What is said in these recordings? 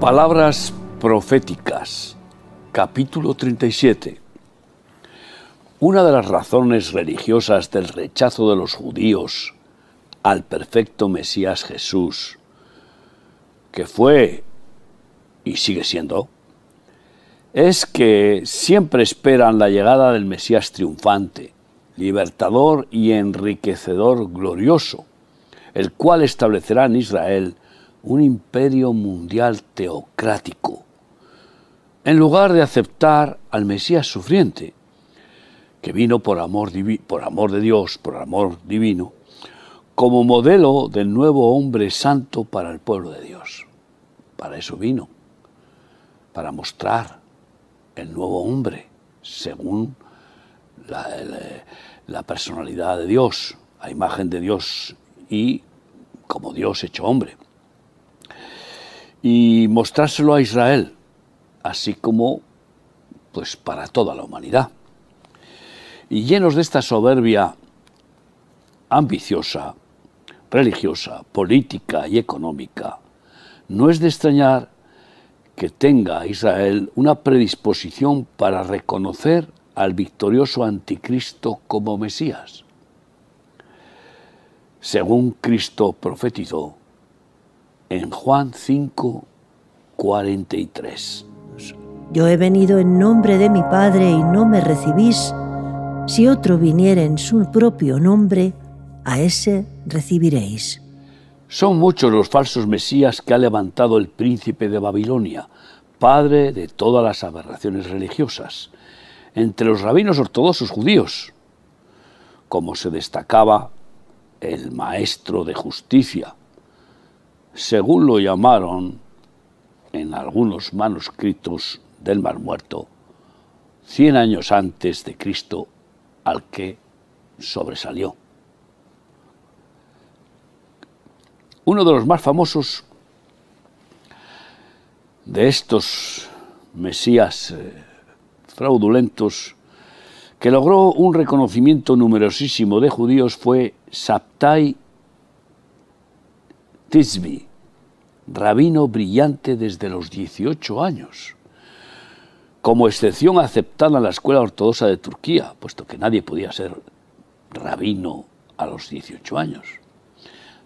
Palabras proféticas, capítulo 37. Una de las razones religiosas del rechazo de los judíos al perfecto Mesías Jesús, que fue y sigue siendo, es que siempre esperan la llegada del Mesías triunfante, libertador y enriquecedor glorioso, el cual establecerá en Israel un imperio mundial teocrático, en lugar de aceptar al Mesías sufriente, que vino por amor, por amor de Dios, por amor divino, como modelo del nuevo hombre santo para el pueblo de Dios. Para eso vino, para mostrar el nuevo hombre según la, la personalidad de Dios, a imagen de Dios y como Dios hecho hombre y mostrárselo a Israel, así como pues para toda la humanidad. Y llenos de esta soberbia ambiciosa, religiosa, política y económica, no es de extrañar que tenga Israel una predisposición para reconocer al victorioso anticristo como Mesías. Según Cristo profetizó, en Juan 5, 43. Yo he venido en nombre de mi Padre y no me recibís. Si otro viniera en su propio nombre, a ese recibiréis. Son muchos los falsos mesías que ha levantado el príncipe de Babilonia, padre de todas las aberraciones religiosas, entre los rabinos ortodoxos judíos, como se destacaba el maestro de justicia, según lo llamaron en algunos manuscritos del Mar Muerto, cien años antes de Cristo, al que sobresalió. Uno de los más famosos de estos mesías eh, fraudulentos que logró un reconocimiento numerosísimo de judíos fue Saptai Tisbi, rabino brillante desde los 18 años, como excepción aceptada en la escuela ortodoxa de Turquía, puesto que nadie podía ser rabino a los 18 años.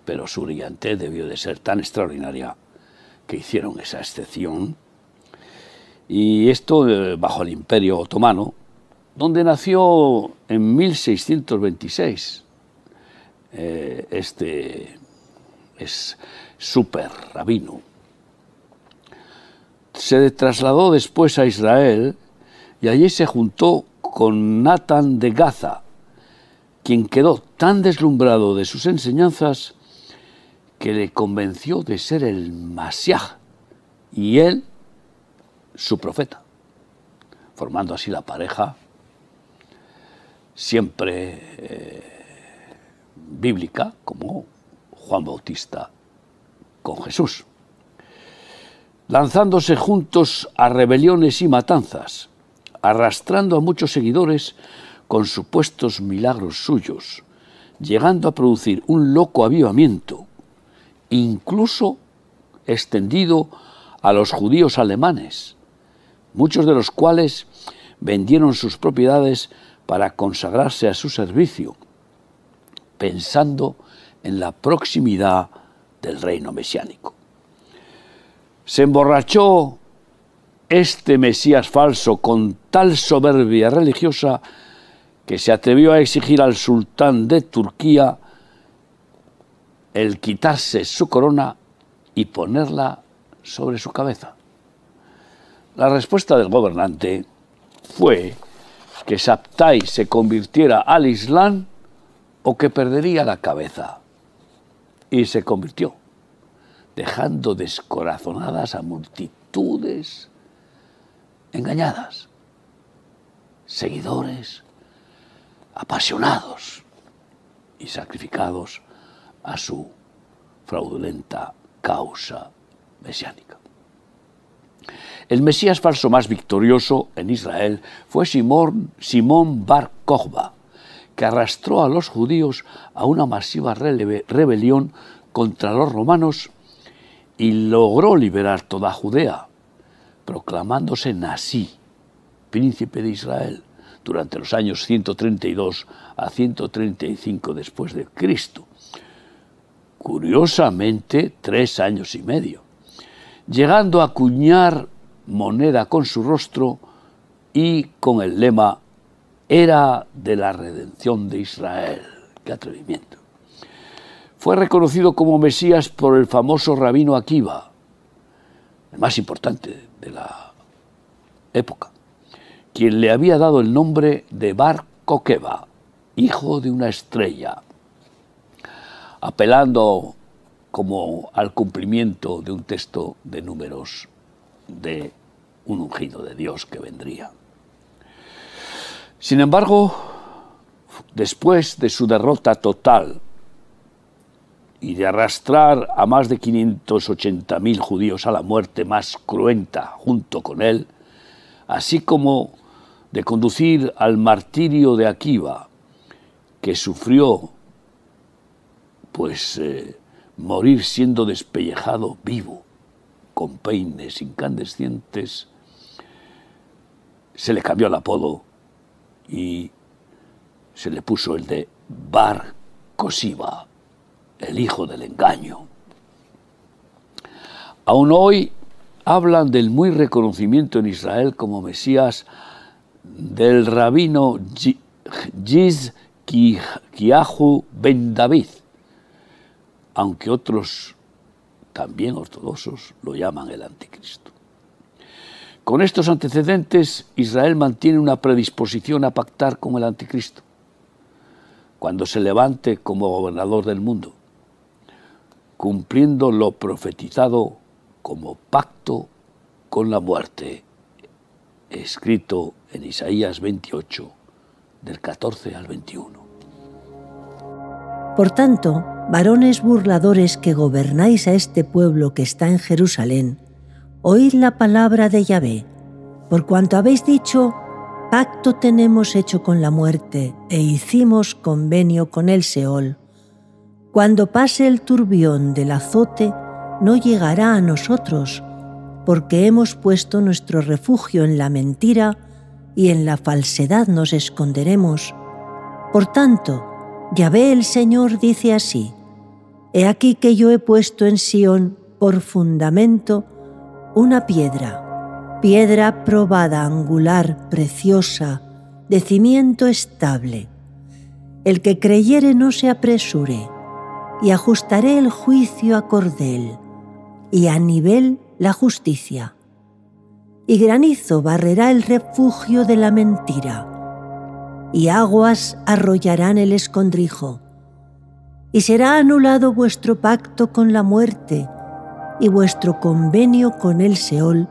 Pero su brillante debió de ser tan extraordinaria que hicieron esa excepción. Y esto eh, bajo el imperio otomano, donde nació en 1626 eh, este es super rabino. Se trasladó después a Israel y allí se juntó con Nathan de Gaza, quien quedó tan deslumbrado de sus enseñanzas que le convenció de ser el Masiaj y él su profeta, formando así la pareja siempre eh, bíblica como Juan Bautista con Jesús, lanzándose juntos a rebeliones y matanzas, arrastrando a muchos seguidores con supuestos milagros suyos, llegando a producir un loco avivamiento, incluso extendido a los judíos alemanes, muchos de los cuales vendieron sus propiedades para consagrarse a su servicio, pensando en la proximidad del reino mesiánico. Se emborrachó este Mesías falso con tal soberbia religiosa que se atrevió a exigir al sultán de Turquía el quitarse su corona y ponerla sobre su cabeza. La respuesta del gobernante fue que Saptai se convirtiera al Islam o que perdería la cabeza y se convirtió, dejando descorazonadas a multitudes engañadas, seguidores apasionados y sacrificados a su fraudulenta causa mesiánica. El Mesías falso más victorioso en Israel fue Simón, Simón Bar Kokhba, que arrastró a los judíos a una masiva rebelión contra los romanos y logró liberar toda Judea, proclamándose Nasí, príncipe de Israel, durante los años 132 a 135 después de Cristo. Curiosamente, tres años y medio, llegando a acuñar moneda con su rostro y con el lema Era de la redención de Israel. ¡Qué atrevimiento! Fue reconocido como Mesías por el famoso rabino Akiva, el más importante de la época, quien le había dado el nombre de Bar Kokeba, hijo de una estrella, apelando como al cumplimiento de un texto de números de un ungido de Dios que vendría. Sin embargo, después de su derrota total y de arrastrar a más de 580.000 judíos a la muerte más cruenta junto con él, así como de conducir al martirio de Akiva, que sufrió pues eh, morir siendo despellejado vivo, con peines incandescentes, se le cambió el apodo y se le puso el de Bar Kosiva el hijo del engaño. Aún hoy hablan del muy reconocimiento en Israel como Mesías del rabino Giz Kiahu ben David, aunque otros también ortodoxos lo llaman el anticristo. Con estos antecedentes, Israel mantiene una predisposición a pactar con el anticristo cuando se levante como gobernador del mundo cumpliendo lo profetizado como pacto con la muerte, escrito en Isaías 28, del 14 al 21. Por tanto, varones burladores que gobernáis a este pueblo que está en Jerusalén, oíd la palabra de Yahvé, por cuanto habéis dicho, pacto tenemos hecho con la muerte e hicimos convenio con el Seol cuando pase el turbión del azote, no llegará a nosotros, porque hemos puesto nuestro refugio en la mentira y en la falsedad nos esconderemos. Por tanto, Yahvé el Señor dice así, He aquí que yo he puesto en Sión por fundamento una piedra, piedra probada, angular, preciosa, de cimiento estable. El que creyere no se apresure y ajustaré el juicio a cordel, y a nivel la justicia. Y granizo barrerá el refugio de la mentira, y aguas arrollarán el escondrijo. Y será anulado vuestro pacto con la muerte, y vuestro convenio con el Seol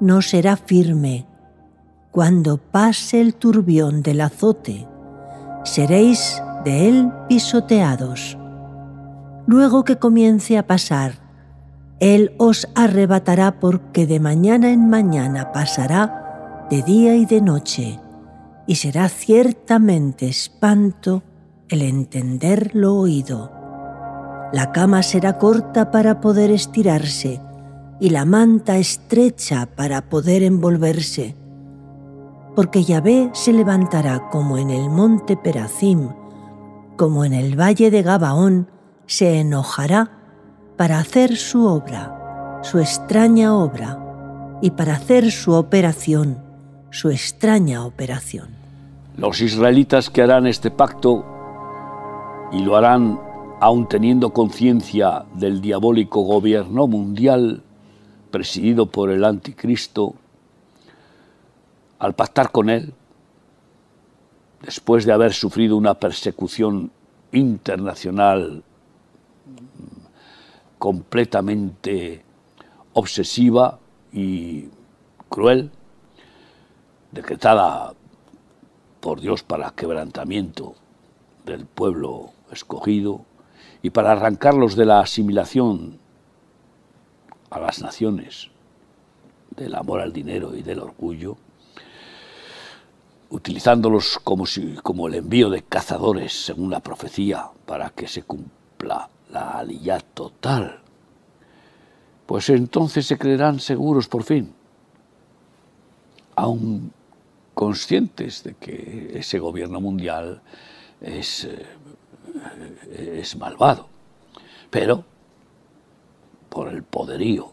no será firme. Cuando pase el turbión del azote, seréis de él pisoteados luego que comience a pasar. Él os arrebatará porque de mañana en mañana pasará de día y de noche, y será ciertamente espanto el entender lo oído. La cama será corta para poder estirarse, y la manta estrecha para poder envolverse, porque Yahvé se levantará como en el monte Perazim, como en el valle de Gabaón, se enojará para hacer su obra, su extraña obra, y para hacer su operación, su extraña operación. Los israelitas que harán este pacto, y lo harán aun teniendo conciencia del diabólico gobierno mundial presidido por el anticristo, al pactar con él, después de haber sufrido una persecución internacional completamente obsesiva y cruel, decretada por Dios para quebrantamiento del pueblo escogido y para arrancarlos de la asimilación a las naciones, del amor al dinero y del orgullo, utilizándolos como, si, como el envío de cazadores, según la profecía, para que se cumpla la aliyah total. pues entonces se creerán seguros por fin, aún conscientes de que ese gobierno mundial es, eh, es malvado, pero por el poderío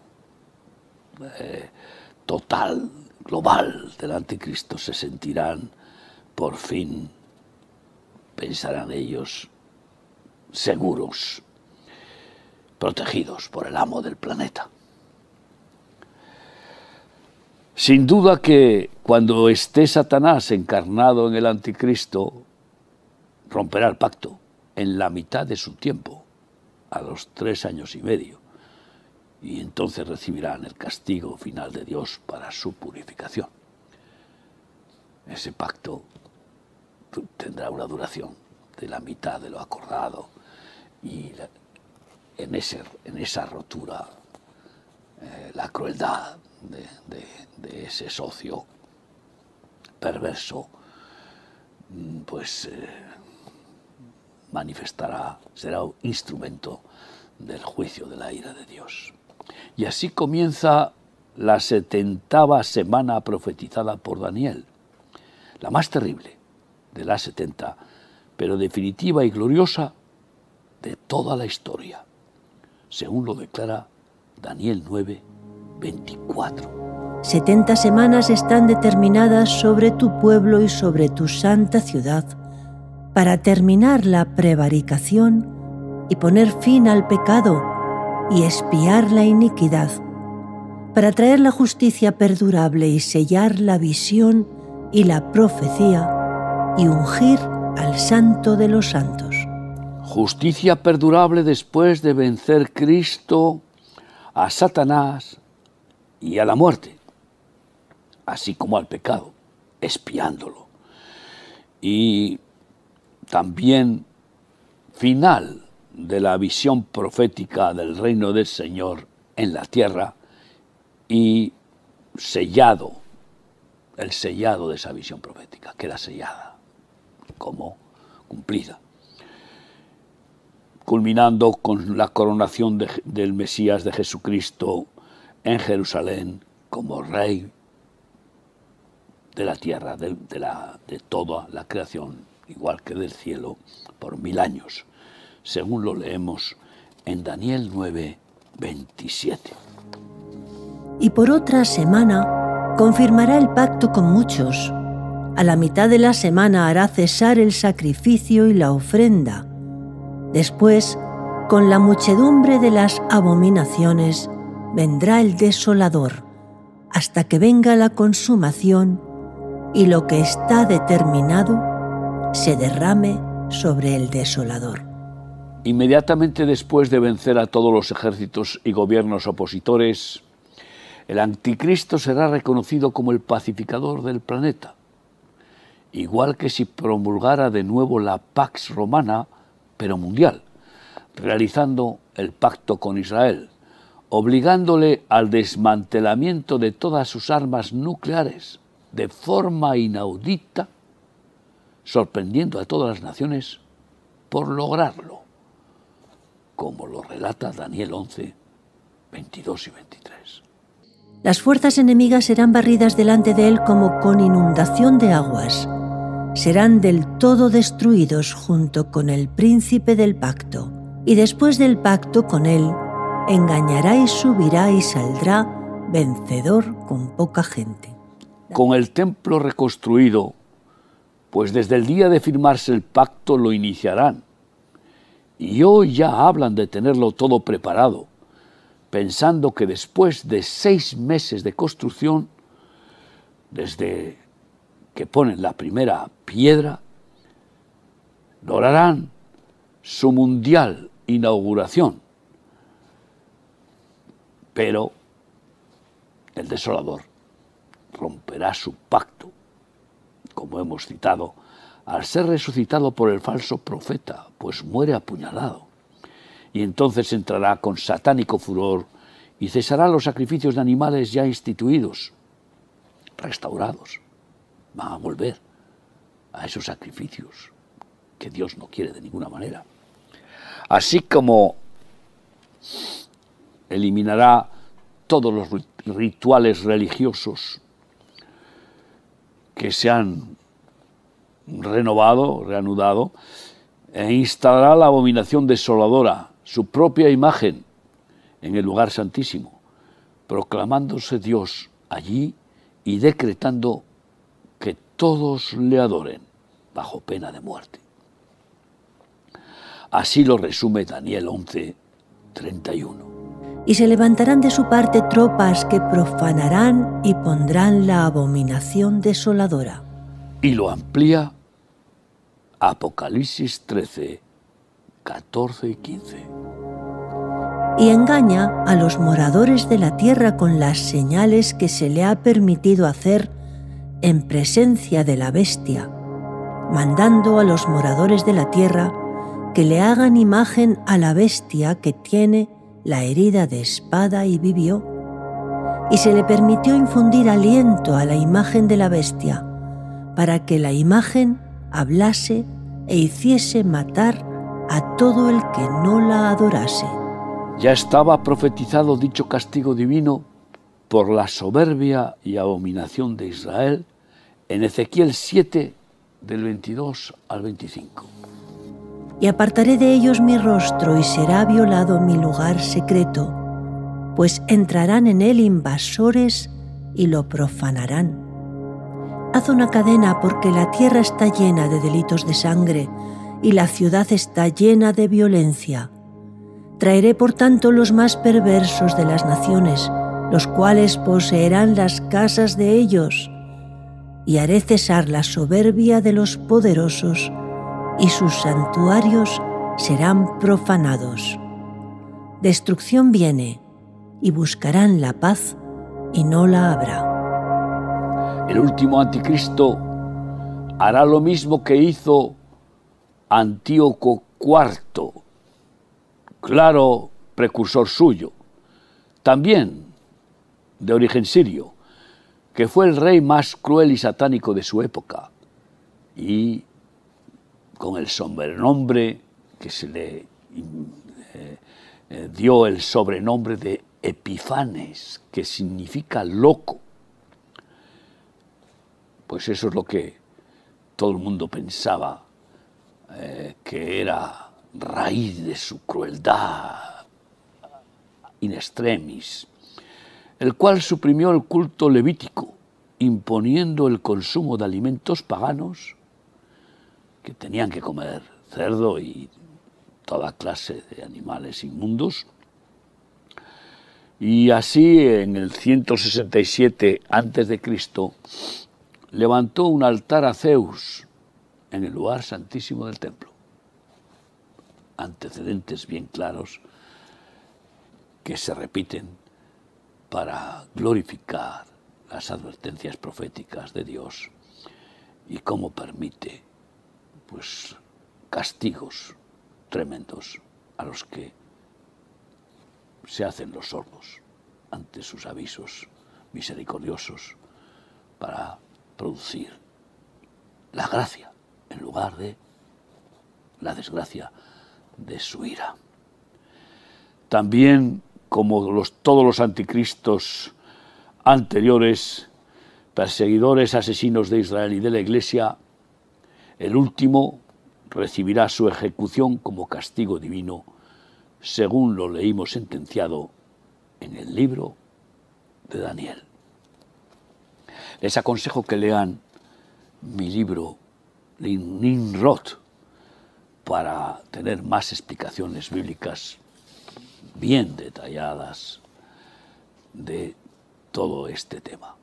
eh, total, global del anticristo se sentirán por fin, pensarán ellos, seguros, protegidos por el amo del planeta. Sin duda que cuando esté Satanás encarnado en el anticristo, romperá el pacto en la mitad de su tiempo, a los tres años y medio, y entonces recibirán el castigo final de Dios para su purificación. Ese pacto tendrá una duración de la mitad de lo acordado y en, ese, en esa rotura eh, la crueldad de, ese socio perverso, mm, pues eh, manifestará, será un instrumento del juicio de la ira de Dios. Y así comienza la setentava semana profetizada por Daniel, la más terrible de las setenta, pero definitiva y gloriosa de toda la historia, según lo declara Daniel 9, 24. 70 semanas están determinadas sobre tu pueblo y sobre tu santa ciudad para terminar la prevaricación y poner fin al pecado y espiar la iniquidad, para traer la justicia perdurable y sellar la visión y la profecía y ungir al santo de los santos. Justicia perdurable después de vencer Cristo a Satanás y a la muerte, así como al pecado, espiándolo. Y también final de la visión profética del reino del Señor en la tierra y sellado, el sellado de esa visión profética, queda sellada como cumplida, culminando con la coronación del Mesías de Jesucristo en Jerusalén como rey de la tierra, de, la, de toda la creación, igual que del cielo, por mil años, según lo leemos en Daniel 9, 27. Y por otra semana confirmará el pacto con muchos. A la mitad de la semana hará cesar el sacrificio y la ofrenda. Después, con la muchedumbre de las abominaciones, vendrá el desolador, hasta que venga la consumación y lo que está determinado se derrame sobre el desolador. Inmediatamente después de vencer a todos los ejércitos y gobiernos opositores, el anticristo será reconocido como el pacificador del planeta, igual que si promulgara de nuevo la Pax Romana, pero mundial, realizando el pacto con Israel, obligándole al desmantelamiento de todas sus armas nucleares de forma inaudita, sorprendiendo a todas las naciones por lograrlo, como lo relata Daniel 11, 22 y 23. Las fuerzas enemigas serán barridas delante de él como con inundación de aguas. Serán del todo destruidos junto con el príncipe del pacto, y después del pacto con él engañará y subirá y saldrá vencedor con poca gente. Con el templo reconstruido, pues desde el día de firmarse el pacto lo iniciarán. Y hoy ya hablan de tenerlo todo preparado, pensando que después de seis meses de construcción, desde que ponen la primera piedra, lograrán su mundial inauguración pero el desolador romperá su pacto, como hemos citado, al ser resucitado por el falso profeta, pues muere apuñalado. Y entonces entrará con satánico furor y cesará los sacrificios de animales ya instituidos, restaurados. Van a volver a esos sacrificios que Dios no quiere de ninguna manera. Así como eliminará todos los rituales religiosos que se han renovado, reanudado, e instalará la abominación desoladora, su propia imagen, en el lugar santísimo, proclamándose Dios allí y decretando que todos le adoren bajo pena de muerte. Así lo resume Daniel 11, 31. Y se levantarán de su parte tropas que profanarán y pondrán la abominación desoladora. Y lo amplía Apocalipsis 13, 14 y 15. Y engaña a los moradores de la tierra con las señales que se le ha permitido hacer en presencia de la bestia, mandando a los moradores de la tierra que le hagan imagen a la bestia que tiene la herida de espada y vivió, y se le permitió infundir aliento a la imagen de la bestia, para que la imagen hablase e hiciese matar a todo el que no la adorase. Ya estaba profetizado dicho castigo divino por la soberbia y abominación de Israel en Ezequiel 7 del 22 al 25 y apartaré de ellos mi rostro y será violado mi lugar secreto, pues entrarán en él invasores y lo profanarán. Haz una cadena porque la tierra está llena de delitos de sangre y la ciudad está llena de violencia. Traeré por tanto los más perversos de las naciones, los cuales poseerán las casas de ellos, y haré cesar la soberbia de los poderosos y sus santuarios serán profanados. Destrucción viene y buscarán la paz y no la habrá. El último anticristo hará lo mismo que hizo Antíoco IV, claro precursor suyo, también de origen sirio, que fue el rey más cruel y satánico de su época y con el sobrenombre que se le eh, eh, dio el sobrenombre de Epifanes, que significa loco. Pues eso es lo que todo el mundo pensaba eh, que era raíz de su crueldad in extremis, el cual suprimió el culto levítico, imponiendo el consumo de alimentos paganos que tenían que comer cerdo y toda clase de animales inmundos. Y así en el 167 a.C. levantó un altar a Zeus en el lugar santísimo del templo. Antecedentes bien claros que se repiten para glorificar las advertencias proféticas de Dios y cómo permite pues castigos tremendos a los que se hacen los sordos ante sus avisos misericordiosos para producir la gracia en lugar de la desgracia de su ira. También, como los, todos los anticristos anteriores, perseguidores, asesinos de Israel y de la Iglesia, el último recibirá su ejecución como castigo divino, según lo leímos sentenciado en el libro de Daniel. Les aconsejo que lean mi libro Ninrod para tener más explicaciones bíblicas bien detalladas de todo este tema.